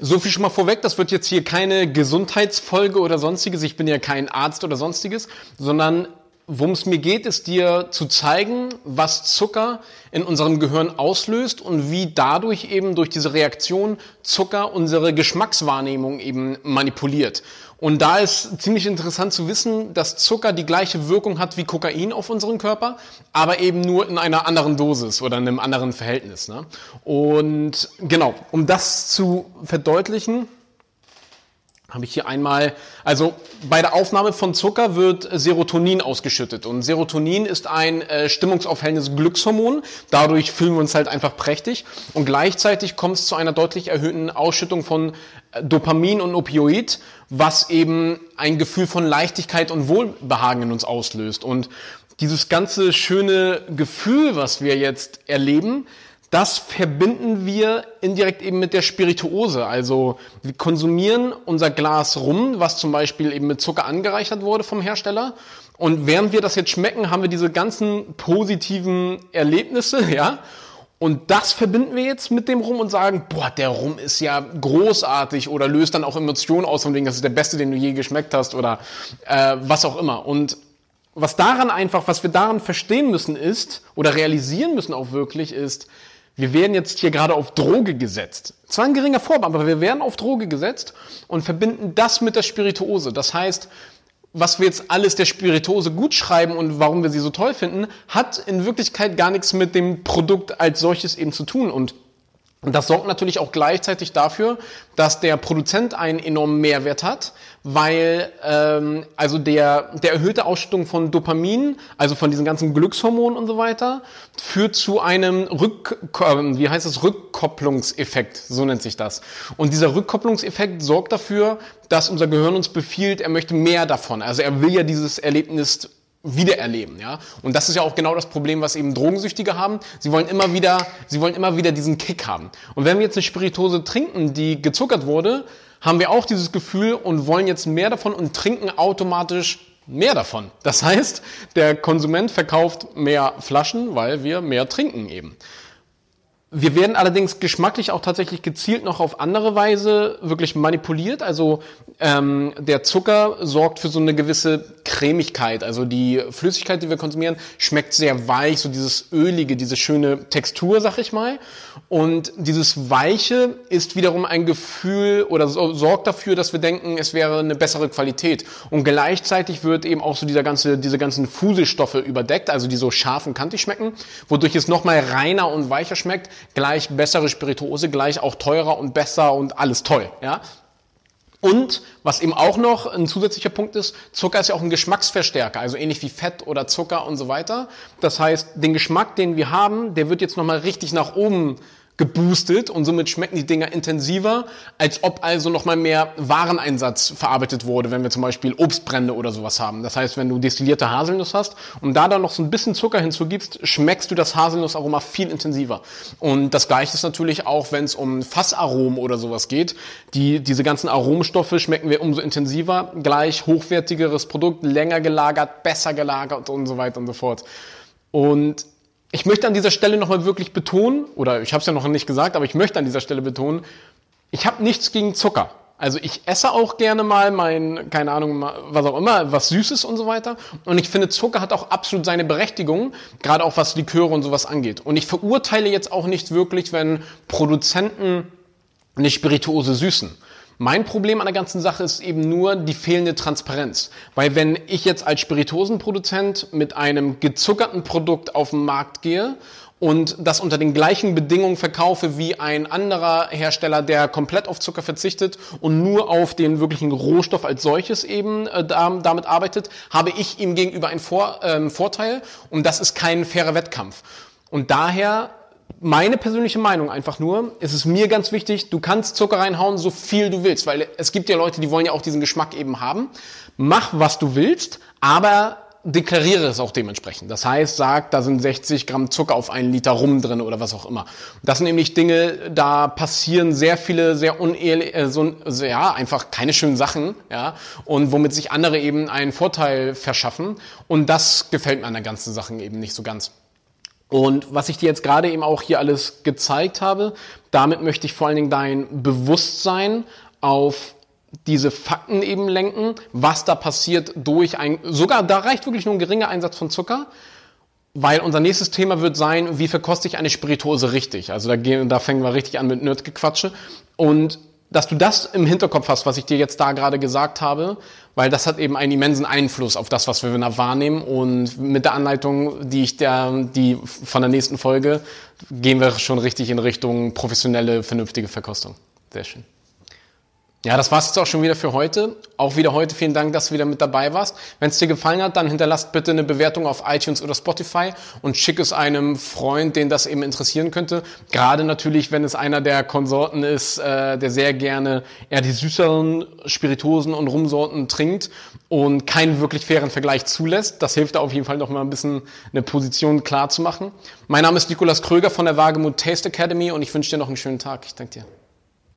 So viel schon mal vorweg, das wird jetzt hier keine Gesundheitsfolge oder sonstiges. Ich bin ja kein Arzt oder sonstiges, sondern worum es mir geht, ist dir zu zeigen, was Zucker in unserem Gehirn auslöst und wie dadurch eben durch diese Reaktion Zucker unsere Geschmackswahrnehmung eben manipuliert. Und da ist ziemlich interessant zu wissen, dass Zucker die gleiche Wirkung hat wie Kokain auf unseren Körper, aber eben nur in einer anderen Dosis oder in einem anderen Verhältnis. Ne? Und genau, um das zu verdeutlichen, habe ich hier einmal, also bei der Aufnahme von Zucker wird Serotonin ausgeschüttet. Und Serotonin ist ein äh, stimmungsaufhellendes Glückshormon, dadurch fühlen wir uns halt einfach prächtig. Und gleichzeitig kommt es zu einer deutlich erhöhten Ausschüttung von äh, Dopamin und Opioid, was eben ein Gefühl von Leichtigkeit und Wohlbehagen in uns auslöst. Und dieses ganze schöne Gefühl, was wir jetzt erleben, das verbinden wir indirekt eben mit der Spirituose. Also wir konsumieren unser Glas rum, was zum Beispiel eben mit Zucker angereichert wurde vom Hersteller. Und während wir das jetzt schmecken, haben wir diese ganzen positiven Erlebnisse, ja. Und das verbinden wir jetzt mit dem Rum und sagen, boah, der Rum ist ja großartig oder löst dann auch Emotionen aus von wegen, das ist der beste, den du je geschmeckt hast oder äh, was auch immer. Und was daran einfach, was wir daran verstehen müssen ist oder realisieren müssen auch wirklich ist, wir werden jetzt hier gerade auf Droge gesetzt. Zwar ein geringer Vorbeamter, aber wir werden auf Droge gesetzt und verbinden das mit der Spirituose. Das heißt, was wir jetzt alles der Spirituose gut schreiben und warum wir sie so toll finden, hat in Wirklichkeit gar nichts mit dem Produkt als solches eben zu tun. Und und das sorgt natürlich auch gleichzeitig dafür, dass der Produzent einen enormen Mehrwert hat, weil ähm, also der, der erhöhte Ausschüttung von Dopamin, also von diesen ganzen Glückshormonen und so weiter, führt zu einem Rück, ähm, wie heißt das, Rückkopplungseffekt, so nennt sich das. Und dieser Rückkopplungseffekt sorgt dafür, dass unser Gehirn uns befiehlt, er möchte mehr davon. Also er will ja dieses Erlebnis wiedererleben, ja. Und das ist ja auch genau das Problem, was eben Drogensüchtige haben. Sie wollen immer wieder, sie wollen immer wieder diesen Kick haben. Und wenn wir jetzt eine Spiritose trinken, die gezuckert wurde, haben wir auch dieses Gefühl und wollen jetzt mehr davon und trinken automatisch mehr davon. Das heißt, der Konsument verkauft mehr Flaschen, weil wir mehr trinken eben. Wir werden allerdings geschmacklich auch tatsächlich gezielt noch auf andere Weise wirklich manipuliert. Also ähm, der Zucker sorgt für so eine gewisse Cremigkeit. Also die Flüssigkeit, die wir konsumieren, schmeckt sehr weich, so dieses ölige, diese schöne Textur, sag ich mal. Und dieses Weiche ist wiederum ein Gefühl oder so, sorgt dafür, dass wir denken, es wäre eine bessere Qualität. Und gleichzeitig wird eben auch so dieser ganze, diese ganzen Fuselstoffe überdeckt, also die so scharf und kantig schmecken, wodurch es nochmal reiner und weicher schmeckt gleich bessere Spirituose, gleich auch teurer und besser und alles toll, ja. Und was eben auch noch ein zusätzlicher Punkt ist, Zucker ist ja auch ein Geschmacksverstärker, also ähnlich wie Fett oder Zucker und so weiter. Das heißt, den Geschmack, den wir haben, der wird jetzt nochmal richtig nach oben geboostet und somit schmecken die Dinger intensiver, als ob also nochmal mehr Wareneinsatz verarbeitet wurde, wenn wir zum Beispiel Obstbrände oder sowas haben. Das heißt, wenn du destillierte Haselnuss hast und da dann noch so ein bisschen Zucker hinzugibst, schmeckst du das Haselnussaroma viel intensiver. Und das gleiche ist natürlich auch, wenn es um Fassaromen oder sowas geht. Die, diese ganzen Aromstoffe schmecken wir umso intensiver, gleich hochwertigeres Produkt, länger gelagert, besser gelagert und so weiter und so fort. Und ich möchte an dieser Stelle nochmal wirklich betonen, oder ich habe es ja noch nicht gesagt, aber ich möchte an dieser Stelle betonen, ich habe nichts gegen Zucker. Also ich esse auch gerne mal mein, keine Ahnung, was auch immer, was Süßes und so weiter. Und ich finde, Zucker hat auch absolut seine Berechtigung, gerade auch was Liköre und sowas angeht. Und ich verurteile jetzt auch nicht wirklich, wenn Produzenten eine Spirituose süßen. Mein Problem an der ganzen Sache ist eben nur die fehlende Transparenz. Weil wenn ich jetzt als Spirituosenproduzent mit einem gezuckerten Produkt auf den Markt gehe und das unter den gleichen Bedingungen verkaufe wie ein anderer Hersteller, der komplett auf Zucker verzichtet und nur auf den wirklichen Rohstoff als solches eben äh, damit arbeitet, habe ich ihm gegenüber einen Vor äh, Vorteil und das ist kein fairer Wettkampf. Und daher meine persönliche Meinung einfach nur, es ist mir ganz wichtig, du kannst Zucker reinhauen, so viel du willst, weil es gibt ja Leute, die wollen ja auch diesen Geschmack eben haben. Mach, was du willst, aber deklariere es auch dementsprechend. Das heißt, sag, da sind 60 Gramm Zucker auf einen Liter Rum drin oder was auch immer. Das sind nämlich Dinge, da passieren sehr viele sehr unehrlich, äh, so, ja, einfach keine schönen Sachen, ja, und womit sich andere eben einen Vorteil verschaffen. Und das gefällt mir an der ganzen Sache eben nicht so ganz. Und was ich dir jetzt gerade eben auch hier alles gezeigt habe, damit möchte ich vor allen Dingen dein Bewusstsein auf diese Fakten eben lenken, was da passiert durch ein, sogar da reicht wirklich nur ein geringer Einsatz von Zucker, weil unser nächstes Thema wird sein, wie verkoste ich eine Spirituose richtig? Also da, gehen, da fangen wir richtig an mit Nerdgequatsche. Und dass du das im Hinterkopf hast, was ich dir jetzt da gerade gesagt habe, weil das hat eben einen immensen Einfluss auf das, was wir da wahrnehmen. Und mit der Anleitung, die ich der, die von der nächsten Folge, gehen wir schon richtig in Richtung professionelle, vernünftige Verkostung. Sehr schön. Ja, das war's jetzt auch schon wieder für heute. Auch wieder heute vielen Dank, dass du wieder mit dabei warst. Wenn es dir gefallen hat, dann hinterlasst bitte eine Bewertung auf iTunes oder Spotify und schick es einem Freund, den das eben interessieren könnte. Gerade natürlich, wenn es einer der Konsorten ist, äh, der sehr gerne eher die süßeren Spirituosen und Rumsorten trinkt und keinen wirklich fairen Vergleich zulässt. Das hilft da auf jeden Fall noch mal ein bisschen eine Position klar zu machen. Mein Name ist Nikolas Kröger von der Wagemut Taste Academy und ich wünsche dir noch einen schönen Tag. Ich danke dir.